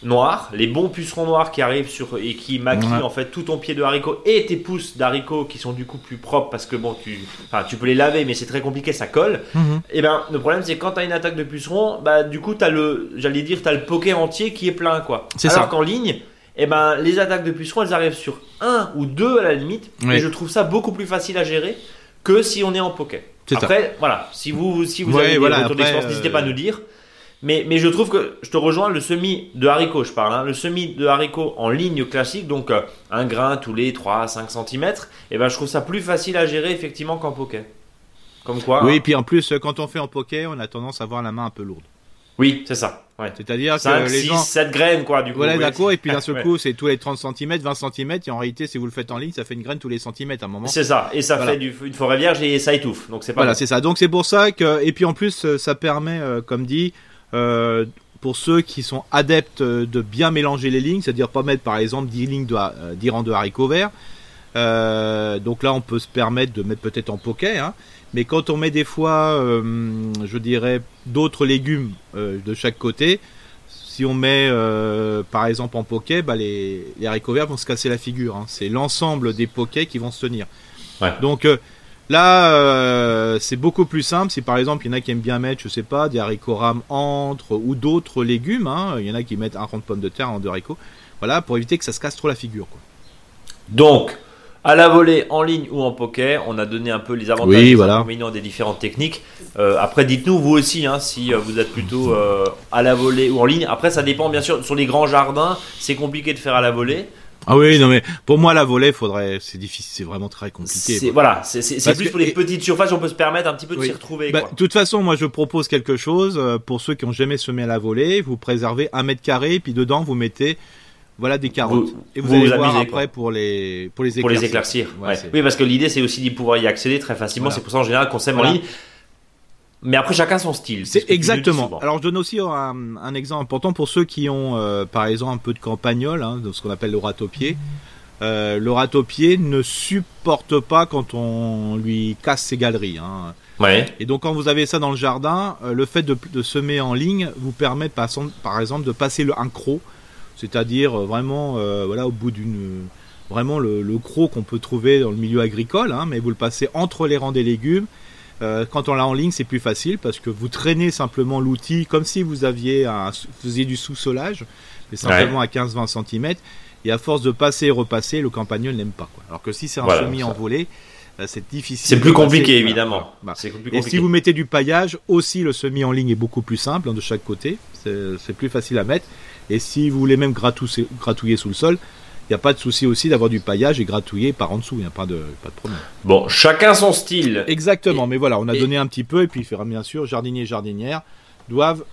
noirs, les bons pucerons noirs qui arrivent sur et qui maquillent en fait tout ton pied de haricot et tes pousses d'haricots qui sont du coup plus propres parce que bon tu enfin tu peux les laver mais c'est très compliqué ça colle. Mhm. Et eh ben le problème c'est quand tu as une attaque de pucerons, bah du coup tu as le j'allais dire tu as le poké entier qui est plein quoi. C'est Alors qu'en ligne et eh ben les attaques de pucerons elles arrivent sur un ou deux à la limite et je trouve ça beaucoup plus facile à gérer que si on est en poké. Après voilà, si vous si vous avez voilà, des n'hésitez pas à nous dire. Mais, mais je trouve que je te rejoins le semis de haricots, je parle, hein, le semis de haricots en ligne classique, donc euh, un grain tous les 3 5 cm, et ben je trouve ça plus facile à gérer effectivement qu'en poké. Comme quoi. Oui, et hein. puis en plus, quand on fait en poké, on a tendance à avoir la main un peu lourde. Oui, c'est ça. Ouais. C'est-à-dire que les 6, gens... 7 graines, quoi, du coup. Voilà, d'accord, et puis d'un seul <laughs> coup, c'est tous les 30 cm, 20 cm, et en réalité, si vous le faites en ligne, ça fait une graine tous les centimètres à un moment. C'est ça, et ça fait du, une forêt vierge et ça étouffe, donc c'est pas Voilà, c'est ça. Donc c'est pour ça que, et puis en plus, ça permet, euh, comme dit, euh, pour ceux qui sont adeptes de bien mélanger les lignes, c'est-à-dire pas mettre par exemple 10 lignes de, euh, rangs de haricots verts. Euh, donc là, on peut se permettre de mettre peut-être en poké. Hein. Mais quand on met des fois, euh, je dirais, d'autres légumes de chaque côté, si on met par exemple en poké, bah, les, haricots verts vont se casser la figure. Hein. C'est l'ensemble des pokés qui vont se tenir. Donc Là, euh, c'est beaucoup plus simple. Si par exemple, il y en a qui aiment bien mettre, je sais pas, des haricots rames entre ou d'autres légumes, hein. il y en a qui mettent un rond de pommes de terre en deux haricots. Voilà, pour éviter que ça se casse trop la figure. Quoi. Donc, à la volée, en ligne ou en poker. On a donné un peu les avantages Oui, et les voilà. inconvénients des différentes techniques. Euh, après, dites-nous vous aussi hein, si euh, vous êtes plutôt euh, à la volée ou en ligne. Après, ça dépend bien sûr. Sur les grands jardins, c'est compliqué de faire à la volée. Ah oui, non mais pour moi la volée, faudrait, c'est difficile, c'est vraiment très compliqué. C'est voilà, c'est plus que- pour les et- petites surfaces, on peut se permettre un petit peu de Oui. s'y retrouver. Bah, de toute façon, moi je propose quelque chose euh, pour ceux qui ont jamais semé à la volée. Vous préservez un mètre carré, puis dedans vous mettez voilà des carottes. Vous- et vous, vous allez vous voir amusez, après pour les pour les pour éclaircir. les éclaircir. Ouais, ouais. c'est- Oui, parce que l'idée c'est aussi d'y pouvoir y accéder très facilement. Voilà. C'est pour ça en général qu'on sème en ligne. Mais après chacun son style. ce C'est exactement. Alors je donne aussi un, un exemple important pour ceux qui ont euh, par exemple un peu de campagnol, hein, de ce qu'on appelle le ratopier. Euh, le ratopier ne supporte pas quand on lui casse ses galeries. Hein. Ouais. Et donc quand vous avez ça dans le jardin, euh, le fait de, de semer en ligne vous permet par, exemple de passer le, un croc, c'est-à-dire vraiment voilà au bout d'une vraiment le, le croc qu'on peut trouver dans le milieu agricole, hein, mais vous le passez entre les rangs des légumes. Euh, quand on l'a en ligne, c'est plus facile parce que vous traînez simplement l'outil comme si vous aviez un, faisiez du sous-solage, mais simplement à 15-20 cm. Et à force de passer et repasser, le campagnol n'aime pas. Quoi. Alors que si c'est un Voilà, semis ça. en volée, euh, c'est difficile. C'est plus compliqué évidemment. Bah, et si vous mettez du paillage, aussi le semis en ligne est beaucoup plus simple hein, de chaque côté. C'est plus facile à mettre. Et si vous voulez même gratouiller sous le sol, il n'y a pas de souci aussi d'avoir du paillage et gratouiller par en dessous. Il n'y a pas de, pas de problème. Bon, chacun son style. Exactement. Et- mais voilà, on a et- donné un petit peu. Et puis, bien sûr, jardiniers et jardinières doivent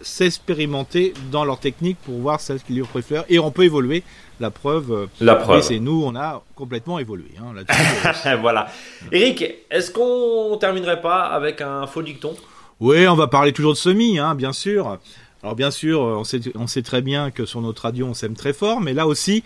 s'expérimenter dans leur technique pour voir celle qu'ils leur préfèrent. Et on peut évoluer. La preuve, euh, La preuve. c'est nous, on a complètement évolué. Hein, là-dessus. <laughs> voilà. Eric, est-ce qu'on terminerait pas avec un faux dicton? Oui, on va parler toujours de semis, hein, bien sûr. Alors bien sûr, euh, on sait, on sait très bien que sur notre radio, on sème très fort, mais là aussi,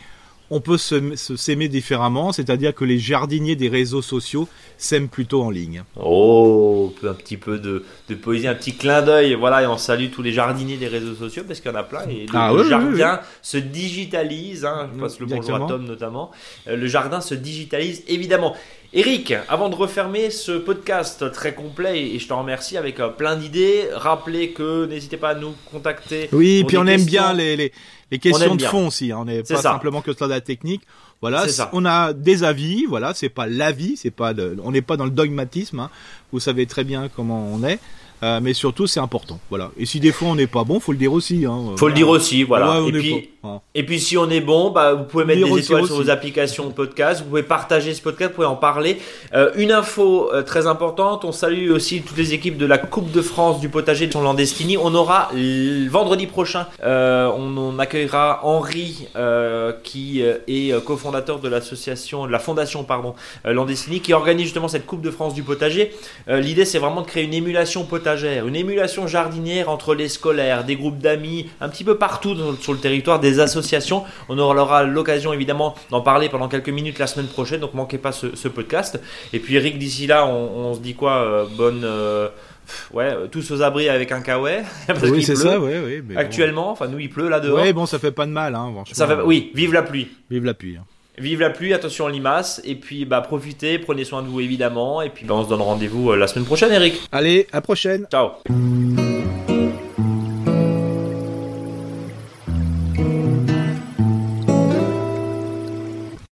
on peut se, se s'aimer différemment, c'est-à-dire que les jardiniers des réseaux sociaux s'aiment plutôt en ligne. Oh, un petit peu de, de poésie, un petit clin d'œil. Voilà, et on salue tous les jardiniers des réseaux sociaux parce qu'il y en a plein. Et le, Ah le oui, oui, jardin se digitalise. Hein, je passe le bonjour à Tom notamment. Euh, le jardin se digitalise évidemment. Eric, avant de refermer ce podcast très complet, et je te remercie avec euh, plein d'idées, rappelez que n'hésitez pas à nous contacter. Oui, puis on aime questions. bien les, les, les questions de fond aussi. hein. On n'est pas ça. simplement que sur la technique. Voilà, on a des avis. Voilà, c'est pas l'avis, c'est pas, le- on n'est pas dans le dogmatisme. hein. Vous savez très bien comment on est, Euh, mais surtout c'est important. Voilà. Et si des fois on n'est pas bon, faut le dire aussi. Hein. Faut le dire aussi, voilà. Ouais, et, puis, hein. et puis si on est bon, bah, vous pouvez mettre des aussi, étoiles sur vos applications de podcast, vous pouvez partager ce podcast, vous pouvez en parler. Euh, une info euh, très importante, on salue aussi toutes les équipes de la Coupe de France du potager de son Landestini. On aura vendredi prochain, euh, on, on accueillera Henri euh, qui euh, est cofondateur de l'association, de la fondation pardon, euh, Landestini qui organise justement cette Coupe de France du potager. Euh, L'idée c'est vraiment de créer une émulation potagère, une émulation jardinière entre les scolaires, des groupes d'amis, un petit peu partout dans- sur le territoire, des associations. On aura l'occasion évidemment d'en parler pendant quelques minutes la semaine prochaine, donc manquez pas ce, ce podcast. Et puis Eric, d'ici là, on, on se dit quoi euh, Bonne... euh, ouais, euh, tous aux abris avec un kawaii. <laughs> Oui, c'est ça, oui, oui. mais bon. Actuellement, enfin nous il pleut là dehors. Ouais, bon, ça fait pas de mal, hein. Ça fait... Oui, vive la pluie. Vive la pluie. hein. Vive la pluie, attention aux limaces, et puis bah profitez, prenez soin de vous évidemment, et puis bah, on se donne rendez-vous euh, la semaine prochaine Eric. Allez, à la prochaine. Ciao